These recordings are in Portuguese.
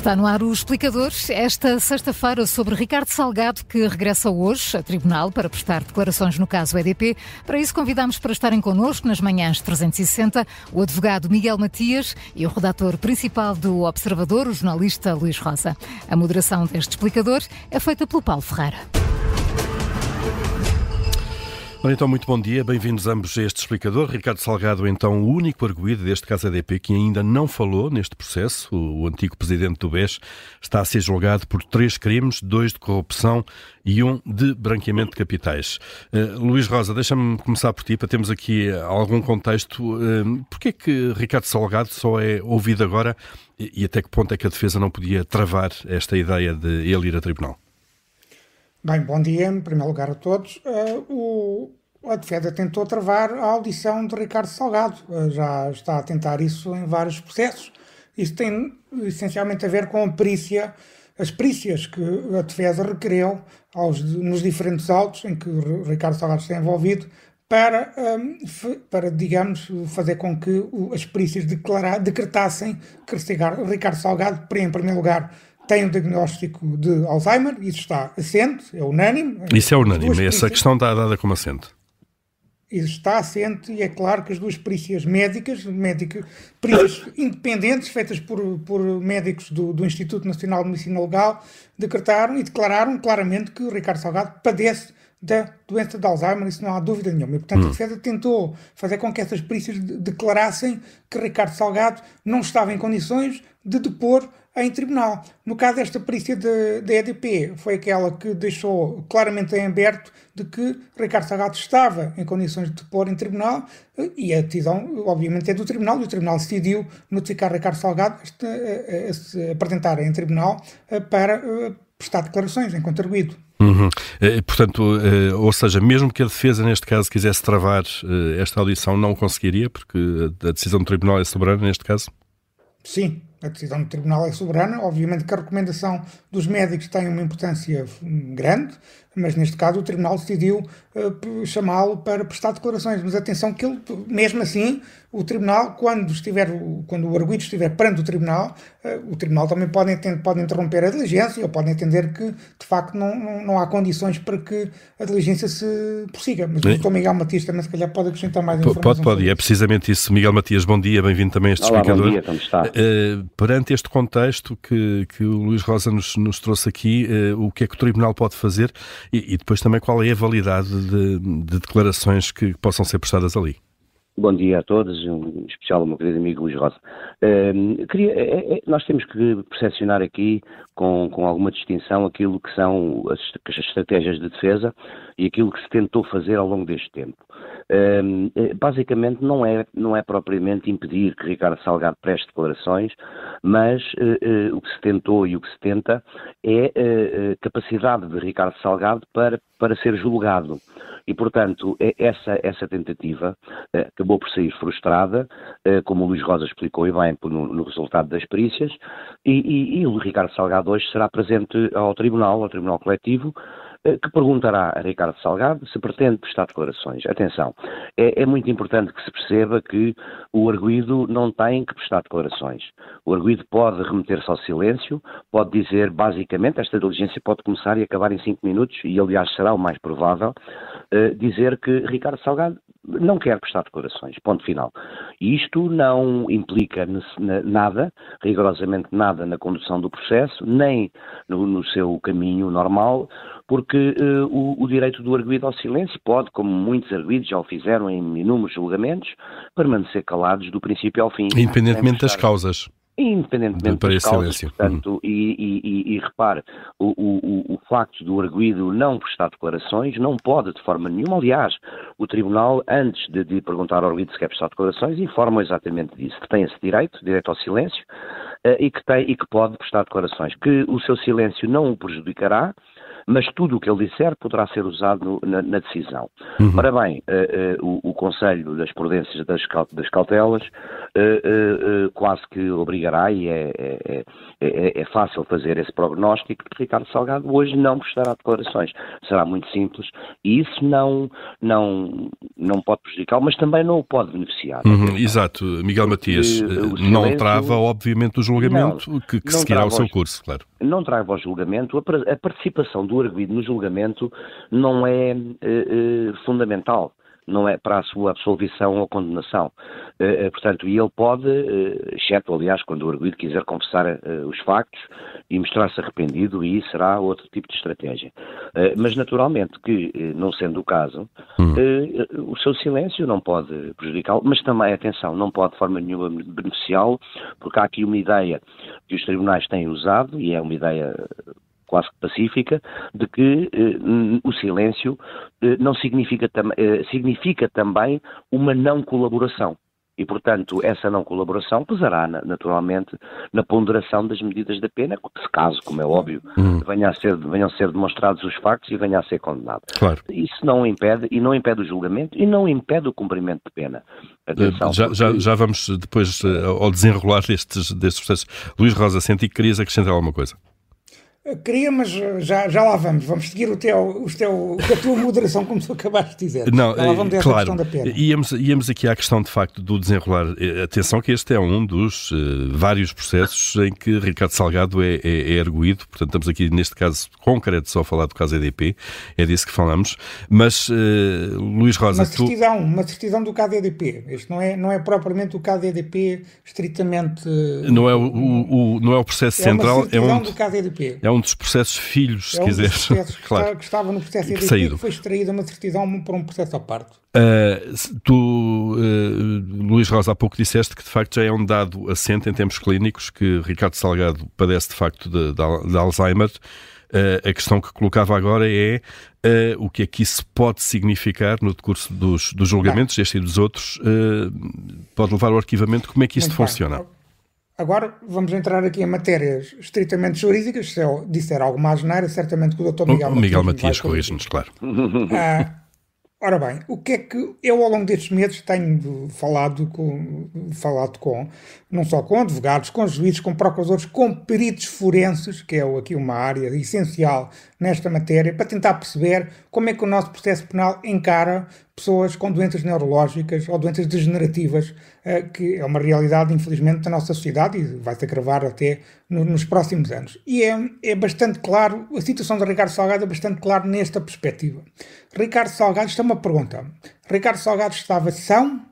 Está no ar o explicador esta sexta-feira sobre Ricardo Salgado, que regressa hoje a tribunal para prestar declarações no caso EDP. Para isso, convidamos para estarem connosco nas manhãs 360 o advogado Miguel Matias e o redator principal do Observador, o jornalista Luís Rosa. A moderação deste explicador é feita pelo Paulo Ferreira. Então, muito bom dia, bem-vindos ambos a este explicador. Ricardo Salgado, então, o único arguído deste caso ADP que ainda não falou neste processo. O, antigo presidente do BES está a ser julgado por três crimes, dois de corrupção e um de branqueamento de capitais. Uh, Luís Rosa, deixa-me começar por ti, para termos aqui algum contexto. Uh, é que Ricardo Salgado só é ouvido agora e, e até que ponto é que a defesa não podia travar esta ideia de ele ir a tribunal? Bem, bom dia, em primeiro lugar a todos. Uh, o, a defesa tentou travar a audição de Ricardo Salgado, uh, já está a tentar isso em vários processos. Isso tem essencialmente a ver com a perícia, as perícias que a defesa requereu aos, nos diferentes autos em que Ricardo Salgado está envolvido para, um, para digamos, fazer com que as perícias decretassem que Ricardo Salgado, em primeiro lugar, tem um diagnóstico de Alzheimer, isso está assente, é unânime. Isso é unânime, essa questão está dada como assente. Isso está assente e é claro que as duas perícias médicas, médica, perícias independentes, feitas por, por médicos do, do Instituto Nacional de Medicina Legal, decretaram e declararam claramente que o Ricardo Salgado padece da doença de Alzheimer, isso não há dúvida nenhuma. E, portanto, hum. a defesa tentou fazer com que essas perícias declarassem que Ricardo Salgado não estava em condições de depor em tribunal. No caso desta perícia da EDP, foi aquela que deixou claramente em aberto de que Ricardo Salgado estava em condições de depor em tribunal e a decisão, obviamente, é do tribunal e o tribunal decidiu notificar Ricardo Salgado a, se apresentar em tribunal eh, para eh, prestar declarações enquanto arguído. Uhum. Eh, portanto, ou seja, mesmo que a defesa, neste caso, quisesse travar esta audição, não conseguiria, porque a decisão do tribunal é soberana, neste caso? Sim, a decisão do Tribunal é soberana. Obviamente que a recomendação dos médicos tem uma importância grande, mas neste caso o Tribunal decidiu uh, chamá-lo para prestar declarações. Mas atenção que ele, mesmo assim, o Tribunal, quando, estiver, quando o arguido estiver perante o Tribunal, uh, o Tribunal também pode, pode interromper a diligência ou pode entender que, de facto, não, não, não há condições para que a diligência se prossiga. Mas o Dr. Miguel Matias também, se calhar, pode acrescentar mais informações. Pode, pode, é precisamente isso. Miguel Matias, bom dia, bem-vindo também a este Olá, explicador. Bom dia, como está? Uh, perante este contexto que, que o Luís Rosa nos, nos trouxe aqui, o que é que o Tribunal pode fazer e, e depois também qual é a validade de, de declarações que possam ser prestadas ali. Bom dia a todos, em especial ao meu querido amigo Luís Rosa. Uh, queria, é, é, nós temos que percepcionar aqui, com, com alguma distinção, aquilo que são as, as, estratégias de defesa e aquilo que se tentou fazer ao longo deste tempo. Uh, basicamente, não é, não é propriamente impedir que Ricardo Salgado preste declarações, mas uh, o que se tentou e o que se tenta é capacidade de Ricardo Salgado para, para ser julgado. E, portanto, é essa, essa tentativa eh, acabou por sair frustrada, eh, como o Luís Rosa explicou e bem no, no resultado das perícias, e, e, e o Ricardo Salgado hoje será presente ao Tribunal, ao Tribunal Coletivo, eh, que perguntará a Ricardo Salgado se pretende prestar declarações. Atenção, é, é, muito importante que se perceba que o arguído não tem que prestar declarações. O arguído pode remeter-se ao silêncio, pode dizer, basicamente, esta diligência pode começar e acabar em cinco minutos, e aliás será o mais provável, uh, dizer que Ricardo Salgado não quer prestar declarações, ponto final. E isto não implica nada, rigorosamente nada na condução do processo, nem no, no seu caminho normal, porque uh, o, o, direito do arguído ao silêncio pode, como muitos arguídos já o fizeram em inúmeros julgamentos, permanecer calados do princípio ao fim. Independentemente das causas. Independentemente para das causas, silêncio. portanto, uhum. e, e, e, e, repare, o, o, o, facto do arguído não prestar declarações não pode de forma nenhuma, aliás, o Tribunal, antes de, de perguntar ao arguído se quer prestar declarações, informa exatamente disso, que tem esse direito, direito ao silêncio, uh, e, que tem, e que pode prestar declarações, que o seu silêncio não o prejudicará, mas tudo o que ele disser poderá ser usado na, na decisão. Uhum. Ora bem, uh, uh, o, o, Conselho das Prudências das, das Cautelas uh, quase que obrigará, e é, é, é, é, fácil fazer esse prognóstico, que Ricardo Salgado hoje não prestará declarações. Será muito simples e isso não, não, não pode prejudicar, mas também não o pode beneficiar. Uhum, exato, Miguel Matias, silêncio, não trava, obviamente, o julgamento não, que, que seguirá o seu curso, claro. Não trava o julgamento, a, a participação do arguido no julgamento não é uh, uh, fundamental não é para a sua absolvição ou condenação. Uh, portanto, e ele pode, uh, exceto, aliás, quando o arguido quiser confessar uh, os factos e mostrar-se arrependido, e isso será outro tipo de estratégia. mas, naturalmente, que, não sendo o caso, hum. o seu silêncio não pode prejudicá-lo, mas também, atenção, não pode de forma nenhuma beneficiá-lo, porque há aqui uma ideia que os tribunais têm usado, e é uma ideia quase que pacífica, de que eh, o silêncio eh, não significa, tam eh, significa também uma não colaboração. E, portanto, essa não colaboração pesará, naturalmente, na ponderação das medidas da pena, se caso, como é óbvio, uhum. venha a ser, venham a ser demonstrados os factos e venha a ser condenado. Claro. Isso não impede, e não impede o julgamento, e não impede o cumprimento de pena. Atenção, já, porque... já, já, vamos depois ao desenrolar destes, destes processos. Luís Rosa, senti que querias acrescentar alguma coisa. Queria, mas já, já lá vamos. Vamos seguir o teu, o teu, a tua moderação, como tu acabaste de dizer. Não, já lá vamos claro, questão da pena. Íamos, íamos aqui à questão, de facto, do desenrolar. Eh, atenção que este é um dos uh, vários processos em que Ricardo Salgado é, é, é erguido. Portanto, estamos aqui, neste caso concreto, só a falar do caso EDP. É disso que falamos. Mas, uh, Luís Rosa... Uma certidão, tu... uma certidão do caso EDP. Este não é, não é propriamente o caso EDP estritamente... Não é o, o, o não é o processo é central. é um do caso EDP. É um dos processos filhos, se é um quiseres. claro. que estava no processo que, que foi extraída uma certidão para um processo à parte. Uh, tu, uh, Luís Rosa, há pouco disseste que de facto já é um dado assente em termos clínicos que Ricardo Salgado padece de facto de, de, de Alzheimer. Uh, a questão que colocava agora é uh, o que é que isso pode significar no decurso dos, dos julgamentos, este e dos outros, uh, pode levar ao arquivamento, como é que isto funciona? Bem. Agora vamos entrar aqui em matérias estritamente jurídicas. Se eu disser algo mais geneira, certamente que o Dr. Miguel, o Miguel Matias corrige-nos, claro. Ah, ora bem, o que é que eu ao longo destes meses tenho falado com, falado com não só com advogados, com juízes, com procuradores, com peritos forenses, que é aqui uma área essencial nesta matéria, para tentar perceber como é que o nosso processo penal encara pessoas com doenças neurológicas ou doenças degenerativas, eh, que é uma realidade, infelizmente, da nossa sociedade e vai se agravar até nos próximos anos. E é, é bastante claro, a situação de Ricardo Salgado é bastante clara nesta perspectiva. Ricardo Salgado, isto é uma pergunta. Ricardo Salgado estava são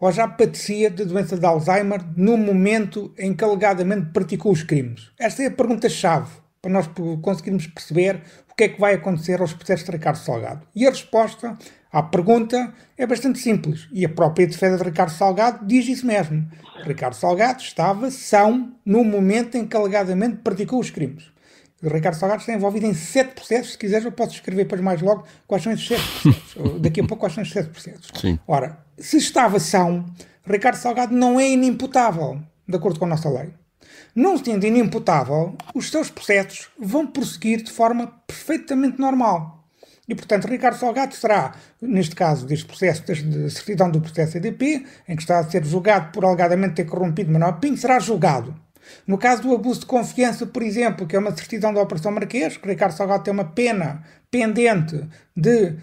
ou já padecia de doença de Alzheimer no momento em que alegadamente praticou os crimes? Esta é a pergunta-chave para nós conseguirmos perceber o que é que vai acontecer aos processos de Ricardo Salgado. E a resposta a pergunta é bastante simples e a própria defesa de Ricardo Salgado diz isso mesmo. Ricardo Salgado estava são no momento em que alegadamente praticou os crimes. O Ricardo Salgado está envolvido em sete processos. Se quiseres, eu posso escrever depois mais logo quais são esses sete processos. Daqui a pouco, quais são esses sete processos. Sim. Ora, se estava são, Ricardo Salgado não é inimputável, de acordo com a nossa lei. Não sendo inimputável, os seus processos vão prosseguir de forma perfeitamente normal. E, portanto, Ricardo Salgado será, neste caso deste processo, de certidão do processo EDP, em que está a ser julgado por alegadamente ter corrompido Manuel Pinho, será julgado. No caso do abuso de confiança, por exemplo, que é uma certidão da Operação Marquês, que Ricardo Salgado tem uma pena pendente de,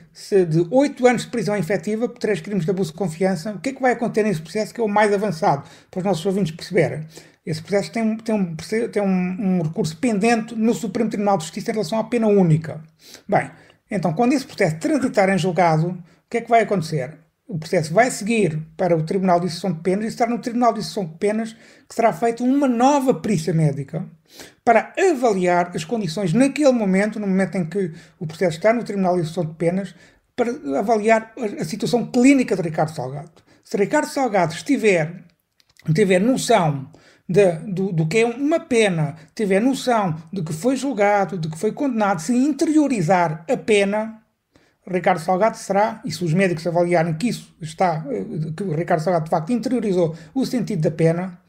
de 8 anos de prisão efetiva por três crimes de abuso de confiança, o que é que vai acontecer nesse processo que é o mais avançado, para os nossos ouvintes perceberem? Esse processo tem, tem, um, tem um, um recurso pendente no Supremo Tribunal de Justiça em relação à pena única. Bem, então, quando esse processo transitar em julgado, o que é que vai acontecer? O processo vai seguir para o Tribunal de Execução de Penas e será no Tribunal de Execução de Penas que será feita uma nova perícia médica para avaliar as condições naquele momento, no momento em que o processo está no Tribunal de Execução de Penas, para avaliar a situação clínica de Ricardo Salgado. Se Ricardo Salgado estiver, tiver noção de, do, do, que é uma pena, tiver noção de que foi julgado, de que foi condenado, se interiorizar a pena, Ricardo Salgado será, e se os médicos avaliarem que isso está, que o Ricardo Salgado de facto interiorizou o sentido da pena,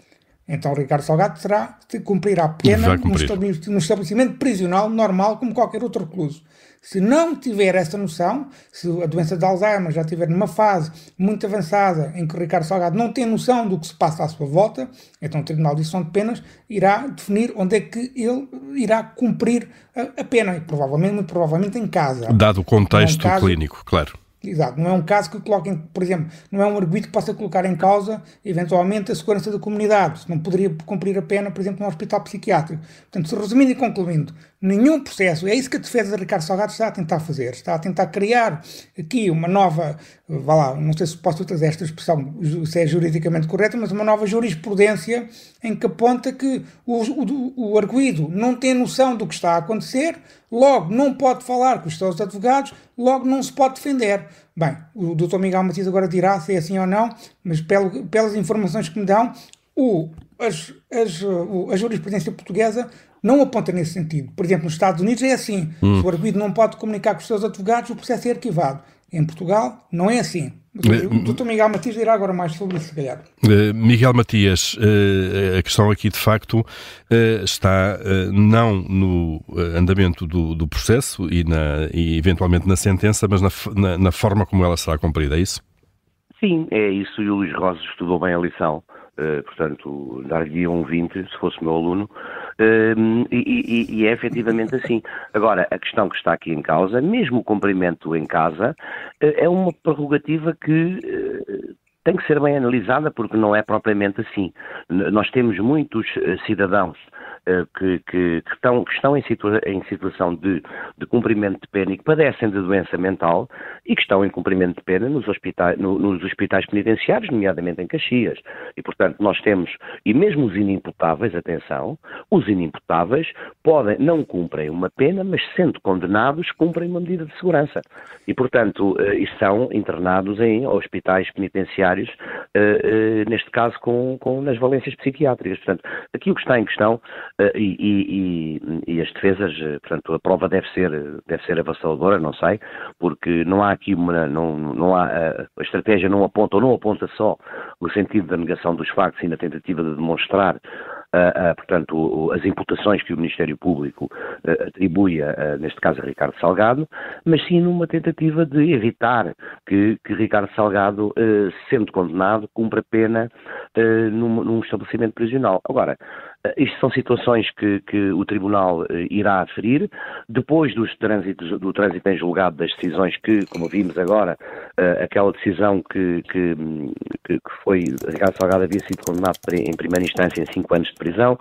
Então Ricardo Salgado terá de cumprir a pena num estabelecimento prisional normal como qualquer outro recluso. Se não tiver essa noção, se a doença de Alzheimer já estiver numa fase muito avançada em que o Ricardo Salgado não tem noção do que se passa à sua volta, então o Tribunal de Decisão de Penas irá definir onde é que ele irá cumprir a, a pena, e provavelmente, muito provavelmente em casa. Dado o contexto é um caso, clínico, claro. Exato, não é um caso que coloquem, por exemplo, não é um arguido que possa colocar em causa, eventualmente, a segurança da comunidade. Não poderia cumprir a pena, por exemplo, num hospital psiquiátrico. Portanto, resumindo e concluindo, nenhum processo, é isso que a defesa de Ricardo Salgado está a tentar fazer, está a tentar criar aqui uma nova, vá lá, não sei se posso trazer esta expressão, se é juridicamente correta, mas uma nova jurisprudência em que aponta que o, o, o arguído não tem noção do que está a acontecer, logo não pode falar com os seus advogados, logo não se pode defender. Bem, o Dr. Miguel Matias agora dirá se é assim ou não, mas pelo, pelas informações que me dão, o, as, as, a jurisprudência portuguesa não aponta nesse sentido. Por exemplo, nos Estados Unidos é assim: hum. se o arguido não pode comunicar com os seus advogados, o processo é arquivado. Em Portugal, não é assim. O Dr. Miguel Matias dirá agora mais sobre isso, se calhar. Uh, Miguel Matias, uh, a questão aqui de facto está não no andamento do, do processo e, na, e, eventualmente na sentença, mas na, na, na, forma como ela será cumprida, é isso? Sim, é isso e o Luís Rosa estudou bem a lição. portanto, dar-lhe um 20 se fosse meu aluno, e, e, é efetivamente assim. Agora, a questão que está aqui em causa, mesmo o cumprimento em casa, eh, é uma prerrogativa que eh, tem que ser bem analisada porque não é propriamente assim. Nós temos muitos eh, cidadãos que, que, que, estão, que estão em, situa em situação de, de, cumprimento de pena e que padecem de doença mental e que estão em cumprimento de pena nos hospitais, no, nos hospitais penitenciários, nomeadamente em Caxias. E, portanto, nós temos, e mesmo os inimputáveis, atenção, os inimputáveis podem, não cumprem uma pena, mas sendo condenados, cumprem uma medida de segurança. E, portanto, eh, são internados em hospitais penitenciários, eh, neste caso com, com nas valências psiquiátricas. Portanto, aqui o que está em questão eh, e, e, e, as defesas, eh, portanto, a prova deve ser, deve ser avassaladora, não sei, porque não há aqui uma, não, não há, a estratégia não aponta ou não aponta só no sentido da negação dos factos e na tentativa de demonstrar Uh, uh, portanto, as imputações que o Ministério Público uh, atribui, neste caso, a Ricardo Salgado, mas sim numa tentativa de evitar que, que Ricardo Salgado, sendo condenado, cumpra pena num, num, estabelecimento prisional. Agora, isto são situações que, que o Tribunal irá aferir, depois dos trânsitos, do trânsito em julgado das decisões que, como vimos agora, aquela decisão que, que, que foi, Ricardo Salgado havia sido condenado em primeira instância em cinco anos de prisão,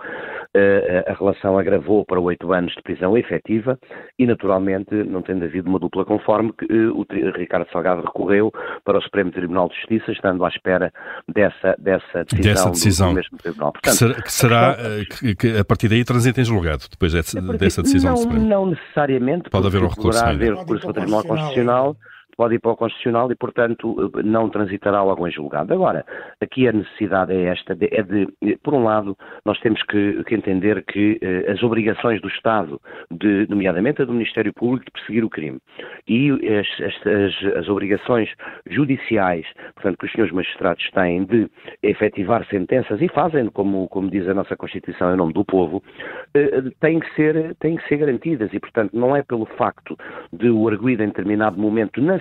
eh, a relação agravou para oito anos de prisão efetiva e, naturalmente, não tendo havido uma dupla conforme, que eh, o Ricardo Salgado recorreu para o Supremo Tribunal de Justiça, estando à espera dessa, dessa decisão, dessa decisão. do mesmo Tribunal. Portanto, que será, que, será eh, que, que, a partir daí transita em julgado, depois dessa, dessa decisão não, do Supremo? Não necessariamente. Pode haver um recurso. Poderá haver recurso para o Tribunal Constitucional pode ir para o Constitucional e, portanto, não transitará logo em julgado. Agora, aqui a necessidade é esta, de, é de, por um lado, nós temos que, que entender que eh, as obrigações do Estado, de, nomeadamente a do Ministério Público, de perseguir o crime, e as, as, as, obrigações judiciais, portanto, que os senhores magistrados têm de efetivar sentenças, e fazem, como, como diz a nossa Constituição em nome do povo, eh, têm, que ser, têm que ser garantidas, e, portanto, não é pelo facto de o arguido em determinado momento, na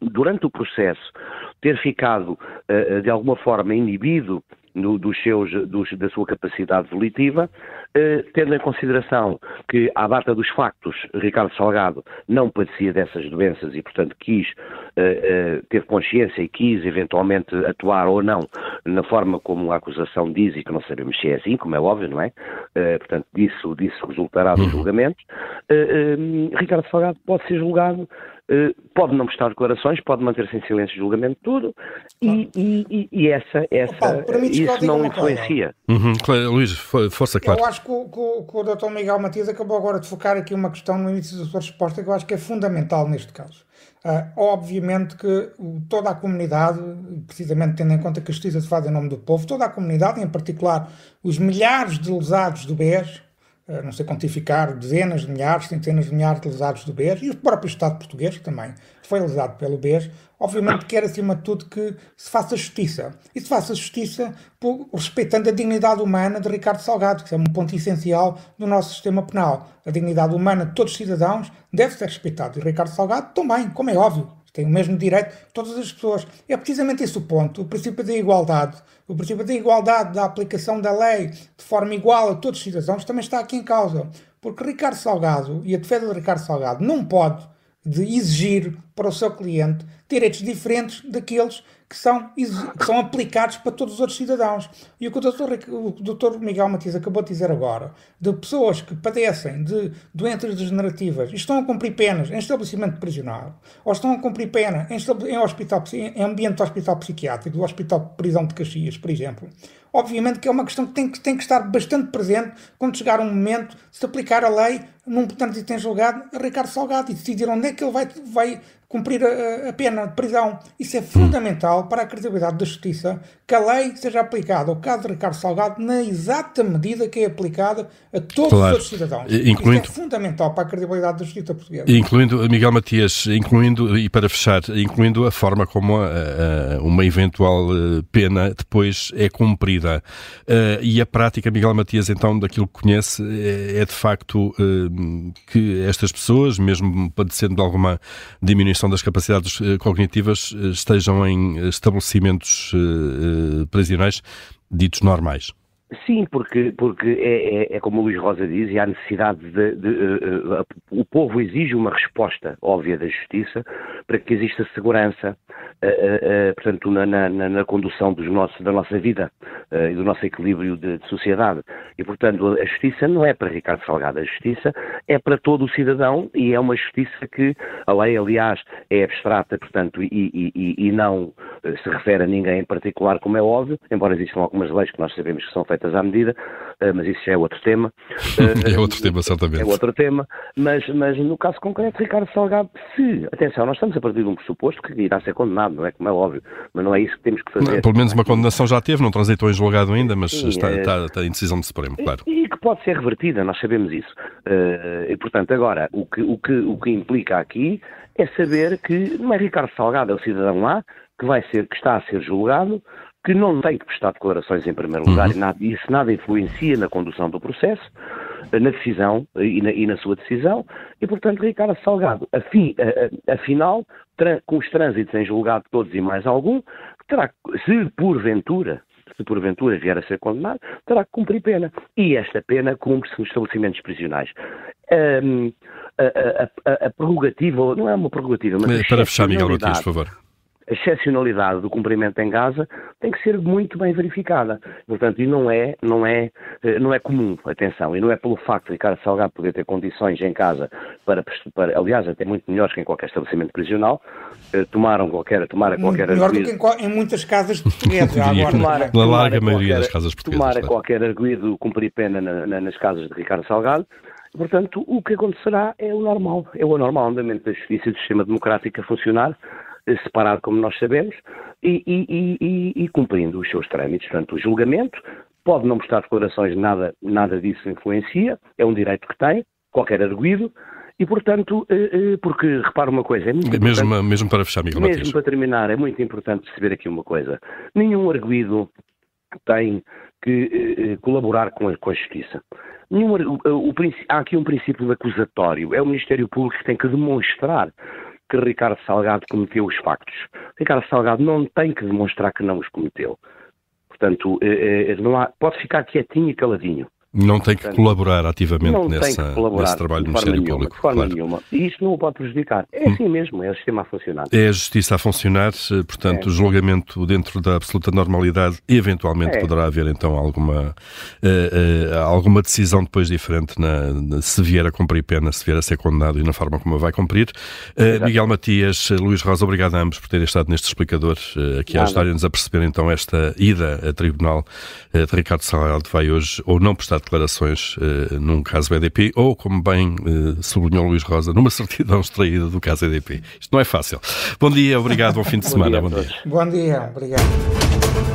durante o processo, ter ficado uh, de alguma forma inibido no, dos seus, dos, da sua capacidade volitiva, eh, tendo em consideração que, à data dos factos, Ricardo Salgado não padecia dessas doenças e, portanto, quis, eh, eh, teve consciência e quis eventualmente atuar ou não na forma como a acusação diz e que não sabemos se é assim, como é óbvio, não é? Eh, portanto, disso, disso resultará do julgamento. Eh, eh, Ricardo Salgado pode ser julgado eh, pode não prestar declarações, pode manter-se em silêncio de julgamento tudo e, e, e, essa, essa Paulo, isso não influencia. Uhum, Luís, força, claro. Eu acho que o, que, que o Dr. Miguel Matias acabou agora de focar aqui uma questão no início da sua resposta que eu acho que é fundamental neste caso. Uh, obviamente que toda a comunidade, precisamente tendo em conta que a justiça se faz em nome do povo, toda a comunidade, em particular os milhares de lesados do BES, não sei quantificar, dezenas de milhares, centenas de milhares de lesados do BES e o próprio Estado português, também foi lesado pelo BES, obviamente quer acima de tudo que se faça justiça. E se faça justiça por, respeitando a dignidade humana de Ricardo Salgado, que é um ponto essencial do nosso sistema penal. A dignidade humana de todos os cidadãos deve ser respeitada. E Ricardo Salgado também, como é óbvio têm o mesmo direito que todas as pessoas. É precisamente esse o ponto, o princípio da igualdade. O princípio da igualdade, da aplicação da lei de forma igual a todos os cidadãos, também está aqui em causa. Porque Ricardo Salgado e a defesa de Ricardo Salgado não pode de exigir para o seu cliente direitos diferentes daqueles que são, que são aplicados para todos os outros cidadãos. E o que o doutor, o doutor Miguel Matias acabou de dizer agora, de pessoas que padecem de doenças degenerativas e estão a cumprir penas em estabelecimento prisional, ou estão a cumprir pena em, em, hospital, em ambiente de hospital psiquiátrico, do Hospital de Prisão de Caxias, por exemplo, obviamente que é uma questão que tem, que tem que estar bastante presente quando chegar um momento de se aplicar a lei num trânsito em julgado a Ricardo Salgado e decidir onde é que ele vai, vai cumprir a, a, pena de prisão. Isso é fundamental para a credibilidade da justiça que a lei seja aplicada ao caso de Ricardo Salgado na exata medida que é aplicada a todos claro. os outros cidadãos. Incluindo, Isso é fundamental para a credibilidade da justiça portuguesa. Incluindo, Miguel Matias, incluindo, e para fechar, incluindo a forma como a, a, uma eventual eh, pena depois é cumprida. Uh, e a prática, Miguel Matias, então, daquilo que conhece, é, é de facto uh, que estas pessoas, mesmo padecendo de alguma diminuição das capacidades eh, cognitivas eh, estejam em estabelecimentos eh, prisionais ditos normais. Sim, porque, porque é, é, é, como o Luís Rosa diz, e há necessidade de, de, de, uh, o povo exige uma resposta óbvia da justiça para que exista segurança, uh, portanto, na, na, na, condução dos nossos, da nossa vida e do nosso equilíbrio de, de, sociedade. E, portanto, a justiça não é para Ricardo Salgado, a justiça é para todo o cidadão e é uma justiça que a lei, aliás, é abstrata, portanto, e, e, e não se refere a ninguém em particular, como é óbvio, embora existam algumas leis que nós sabemos que são feitas feitas à medida, eh, mas isso já é outro tema. é outro tema, certamente. É outro tema, mas, mas no caso concreto, Ricardo Salgado, se, atenção, nós estamos a partir de um pressuposto que irá ser condenado, não é? Como é óbvio, mas não é isso que temos que fazer. pelo menos uma condenação já teve, não transitou em julgado ainda, mas Sim, está, é... está, está, em decisão de Supremo, claro. E, e, que pode ser revertida, nós sabemos isso. Uh, e, portanto, agora, o que, o, que, o que implica aqui é saber que não é Ricardo Salgado, é o cidadão lá, que vai ser, que está a ser julgado, que não tem que prestar declarações em primeiro lugar uhum. e nada, isso nada influencia na condução do processo, na decisão e na, e na sua decisão, e portanto Ricardo Salgado, afi, afinal, com os trânsitos em julgado todos e mais algum, terá, se porventura se porventura vier a ser condenado, terá que cumprir pena. E esta pena cumpre-se nos estabelecimentos prisionais. Um, a, a, a, a, prerrogativa, não é uma prerrogativa, mas. Para fechar, Miguel Matias, por favor a excepcionalidade do cumprimento em Gaza tem que ser muito bem verificada. Portanto, e não é, não é, eh, não é comum, atenção, e não é pelo facto de Ricardo Salgado poder ter condições em casa para, para aliás, até muito melhores que em qualquer estabelecimento prisional, eh, tomaram qualquer, tomara qualquer Melhor arguido, do que em, em, muitas casas portuguesas, agora. Tomara, na larga maioria das casas portuguesas. Tomara claro. qualquer arguido cumprir pena na, na, nas casas de Ricardo Salgado, Portanto, o que acontecerá é o normal, é o normal andamento da justiça e do sistema democrático a funcionar, separado, como nós sabemos, e, e, e, e, cumprindo os seus trâmites. Portanto, o julgamento pode não prestar declarações, nada, nada disso influencia, é um direito que tem, qualquer arguído, e, portanto, eh, eh, porque, repara uma coisa, é muito mesmo, mesmo para fechar, Miguel Mesmo para terminar, é muito importante perceber aqui uma coisa. Nenhum arguído tem que eh, colaborar com a, com a justiça. Nenhum, o, o, há aqui um princípio acusatório. É o Ministério Público que tem que demonstrar que Ricardo Salgado cometeu os factos. Ricardo Salgado não tem que demonstrar que não os cometeu. Portanto, eh, eh, não há, pode ficar quietinho e caladinho. Não tem que Portanto, colaborar ativamente nessa, colaborar nesse trabalho do Ministério nenhuma, Público. De forma claro. nenhuma. E isto não o pode prejudicar. É assim mesmo, é o sistema a funcionar. É a justiça a funcionar, eh, portanto, é. o julgamento dentro da absoluta normalidade e eventualmente é. poderá haver então alguma, uh, uh, alguma decisão depois diferente na, se vier a cumprir pena, se vier a ser condenado e na forma como a vai cumprir. Uh, Miguel Matias, Luís Rosa, obrigado a ambos por terem estado neste explicador aqui a ajudar-nos a perceber então esta ida a tribunal de Ricardo Salgado vai hoje ou não prestar declarações uh, num caso EDP ou, como bem uh, sublinhou Luís Rosa, numa certidão extraída do caso EDP. Isto não é fácil. Bom dia, obrigado, bom fim de semana. Bom dia. Bom dia, obrigado.